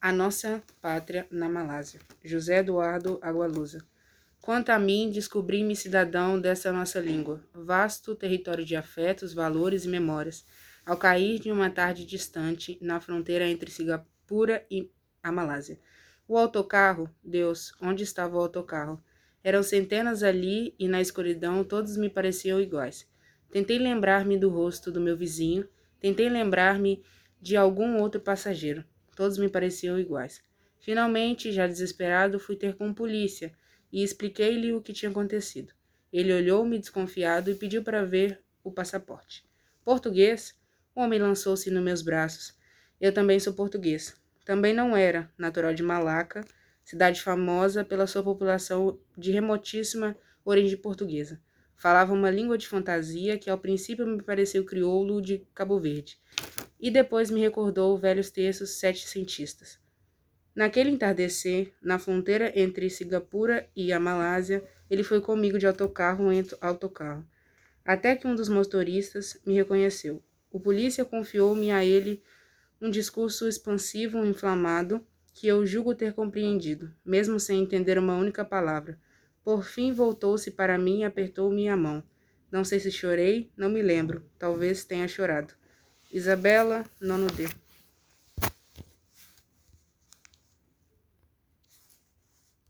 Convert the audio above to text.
A nossa pátria na Malásia. José Eduardo Agualusa. Quanto a mim, descobri-me cidadão dessa nossa língua, vasto território de afetos, valores e memórias, ao cair de uma tarde distante, na fronteira entre Singapura e a Malásia. O autocarro, Deus, onde estava o autocarro? Eram centenas ali e na escuridão todos me pareciam iguais. Tentei lembrar-me do rosto do meu vizinho, tentei lembrar-me de algum outro passageiro. Todos me pareciam iguais. Finalmente, já desesperado, fui ter com polícia e expliquei-lhe o que tinha acontecido. Ele olhou-me desconfiado e pediu para ver o passaporte. Português? O homem lançou-se nos meus braços. Eu também sou português. Também não era, natural de Malaca, cidade famosa pela sua população de remotíssima origem portuguesa. Falava uma língua de fantasia que ao princípio me pareceu crioulo de Cabo Verde, e depois me recordou velhos textos setecentistas. Naquele entardecer, na fronteira entre Singapura e a Malásia, ele foi comigo de autocarro em autocarro, até que um dos motoristas me reconheceu. O polícia confiou-me a ele um discurso expansivo inflamado que eu julgo ter compreendido, mesmo sem entender uma única palavra. Por fim voltou-se para mim e apertou minha mão. Não sei se chorei, não me lembro. Talvez tenha chorado. Isabela, nono D.